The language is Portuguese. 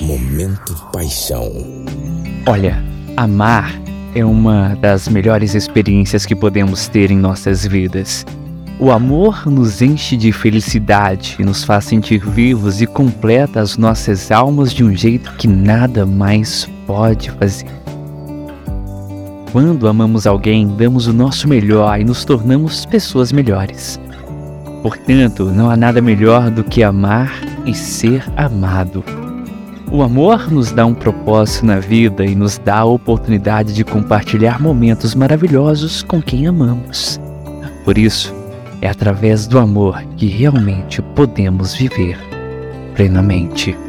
Momento Paixão. Olha, amar é uma das melhores experiências que podemos ter em nossas vidas. O amor nos enche de felicidade, nos faz sentir vivos e completa as nossas almas de um jeito que nada mais pode fazer. Quando amamos alguém, damos o nosso melhor e nos tornamos pessoas melhores. Portanto, não há nada melhor do que amar e ser amado. O amor nos dá um propósito na vida e nos dá a oportunidade de compartilhar momentos maravilhosos com quem amamos. Por isso, é através do amor que realmente podemos viver plenamente.